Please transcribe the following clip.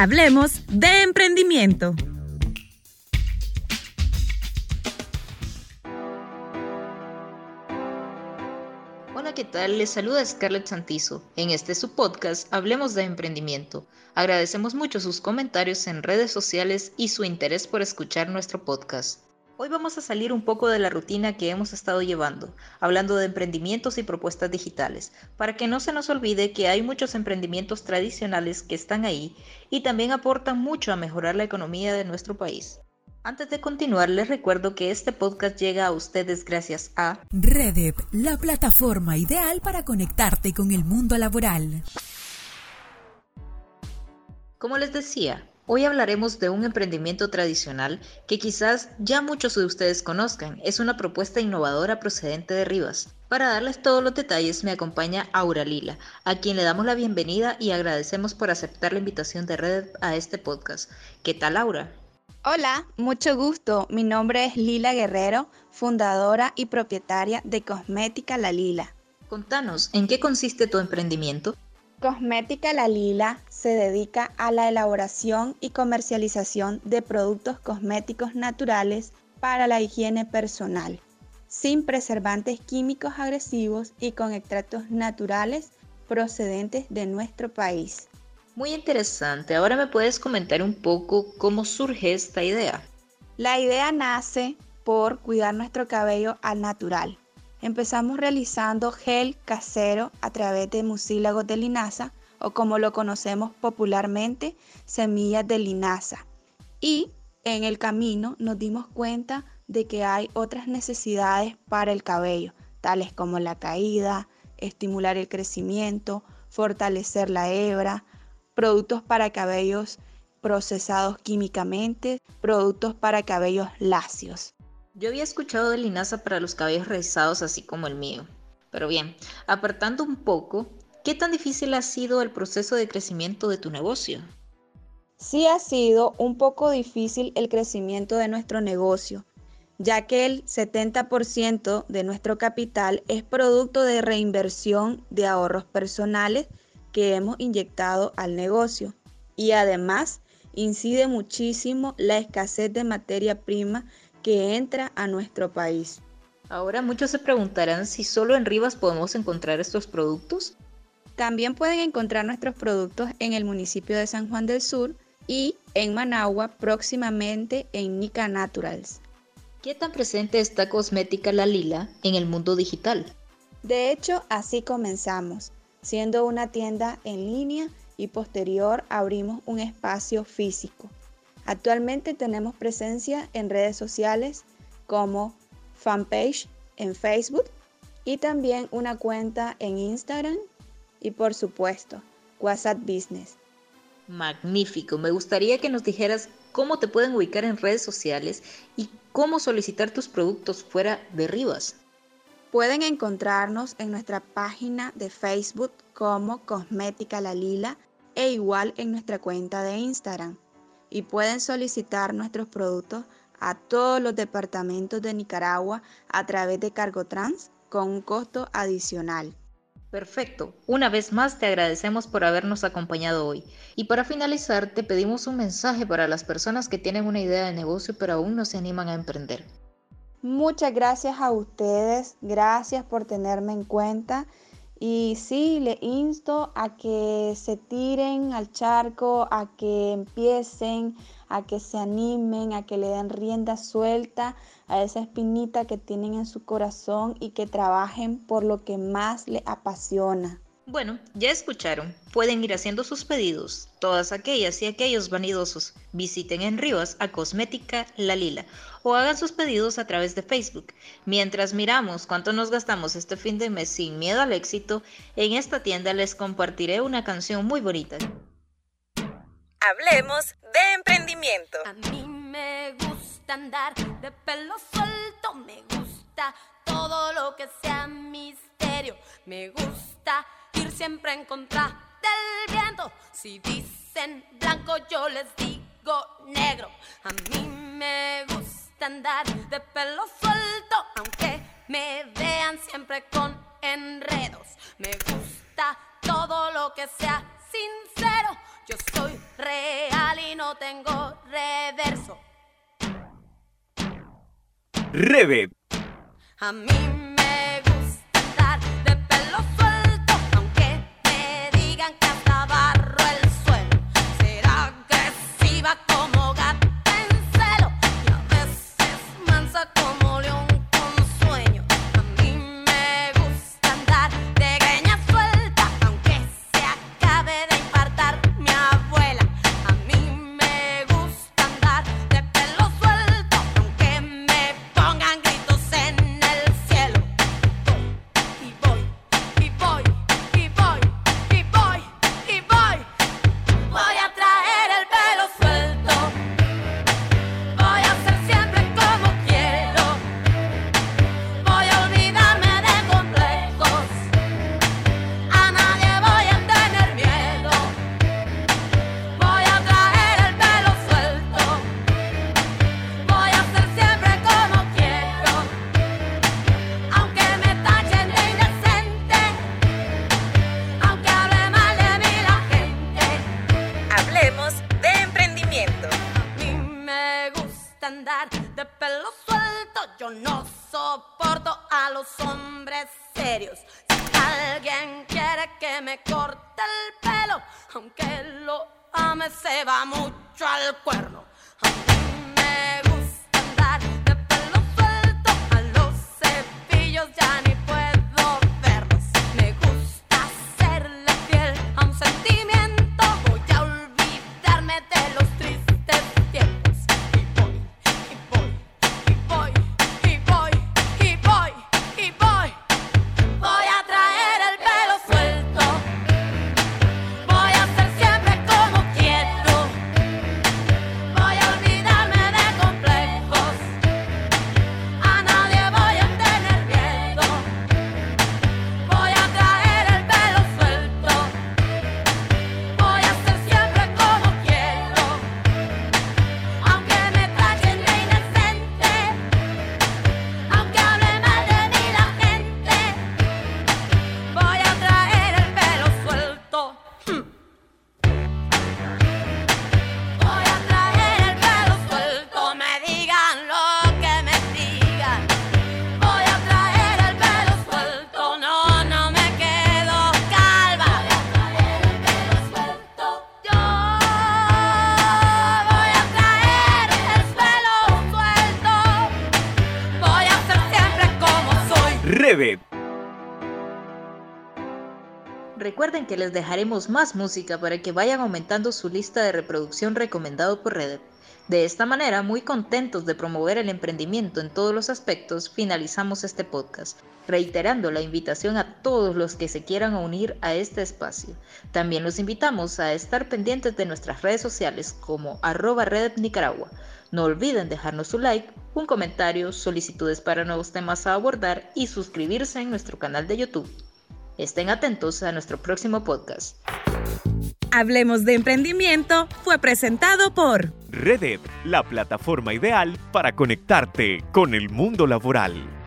Hablemos de emprendimiento. Hola, ¿qué tal? Les saluda Scarlett Santizo. En este su podcast Hablemos de Emprendimiento. Agradecemos mucho sus comentarios en redes sociales y su interés por escuchar nuestro podcast. Hoy vamos a salir un poco de la rutina que hemos estado llevando, hablando de emprendimientos y propuestas digitales, para que no se nos olvide que hay muchos emprendimientos tradicionales que están ahí y también aportan mucho a mejorar la economía de nuestro país. Antes de continuar, les recuerdo que este podcast llega a ustedes gracias a Redep, la plataforma ideal para conectarte con el mundo laboral. Como les decía, Hoy hablaremos de un emprendimiento tradicional que quizás ya muchos de ustedes conozcan. Es una propuesta innovadora procedente de Rivas. Para darles todos los detalles me acompaña Aura Lila, a quien le damos la bienvenida y agradecemos por aceptar la invitación de Red a este podcast. ¿Qué tal Aura? Hola, mucho gusto. Mi nombre es Lila Guerrero, fundadora y propietaria de Cosmética La Lila. Contanos, ¿en qué consiste tu emprendimiento? Cosmética La Lila se dedica a la elaboración y comercialización de productos cosméticos naturales para la higiene personal, sin preservantes químicos agresivos y con extractos naturales procedentes de nuestro país. Muy interesante. Ahora me puedes comentar un poco cómo surge esta idea. La idea nace por cuidar nuestro cabello al natural Empezamos realizando gel casero a través de mucílagos de linaza o como lo conocemos popularmente, semillas de linaza. Y en el camino nos dimos cuenta de que hay otras necesidades para el cabello, tales como la caída, estimular el crecimiento, fortalecer la hebra, productos para cabellos procesados químicamente, productos para cabellos lacios. Yo había escuchado de linaza para los cabellos rizados así como el mío. Pero bien, apartando un poco, ¿qué tan difícil ha sido el proceso de crecimiento de tu negocio? Sí ha sido un poco difícil el crecimiento de nuestro negocio, ya que el 70% de nuestro capital es producto de reinversión de ahorros personales que hemos inyectado al negocio. Y además incide muchísimo la escasez de materia prima que entra a nuestro país. Ahora muchos se preguntarán si solo en Rivas podemos encontrar estos productos. También pueden encontrar nuestros productos en el municipio de San Juan del Sur y en Managua próximamente en Nica Naturals. ¿Qué tan presente está Cosmética La Lila en el mundo digital? De hecho, así comenzamos, siendo una tienda en línea y posterior abrimos un espacio físico. Actualmente tenemos presencia en redes sociales como fanpage en Facebook y también una cuenta en Instagram y por supuesto WhatsApp Business. Magnífico, me gustaría que nos dijeras cómo te pueden ubicar en redes sociales y cómo solicitar tus productos fuera de Rivas. Pueden encontrarnos en nuestra página de Facebook como Cosmética La Lila e igual en nuestra cuenta de Instagram y pueden solicitar nuestros productos a todos los departamentos de Nicaragua a través de Cargotrans con un costo adicional. Perfecto. Una vez más te agradecemos por habernos acompañado hoy. Y para finalizar, te pedimos un mensaje para las personas que tienen una idea de negocio pero aún no se animan a emprender. Muchas gracias a ustedes, gracias por tenerme en cuenta y sí, le insto a que se tiren al charco, a que empiecen, a que se animen, a que le den rienda suelta a esa espinita que tienen en su corazón y que trabajen por lo que más les apasiona. Bueno, ya escucharon. Pueden ir haciendo sus pedidos. Todas aquellas y aquellos vanidosos visiten en Rivas a Cosmética La Lila o hagan sus pedidos a través de Facebook. Mientras miramos cuánto nos gastamos este fin de mes sin miedo al éxito, en esta tienda les compartiré una canción muy bonita. Hablemos de emprendimiento. A mí me gusta andar de pelo suelto, me gusta todo lo que sea misterio, me gusta ir siempre en contra del viento. Si dicen blanco, yo les digo negro. A mí me gusta andar de pelo suelto, aunque me vean siempre con enredos. Me gusta todo lo que sea sincero. Yo soy real y no tengo reverso. Revet. A mí me Hablemos de emprendimiento. A mí me gusta andar de pelo suelto. Yo no soporto a los hombres serios. Si alguien quiere que me corte el pelo, aunque lo ame, se va mucho al cuerno. Revet. Recuerden que les dejaremos más música para que vayan aumentando su lista de reproducción recomendado por Reddit. De esta manera, muy contentos de promover el emprendimiento en todos los aspectos, finalizamos este podcast, reiterando la invitación a todos los que se quieran unir a este espacio. También los invitamos a estar pendientes de nuestras redes sociales como arroba Nicaragua. No olviden dejarnos su like, un comentario, solicitudes para nuevos temas a abordar y suscribirse en nuestro canal de YouTube. Estén atentos a nuestro próximo podcast. Hablemos de emprendimiento fue presentado por Redet, la plataforma ideal para conectarte con el mundo laboral.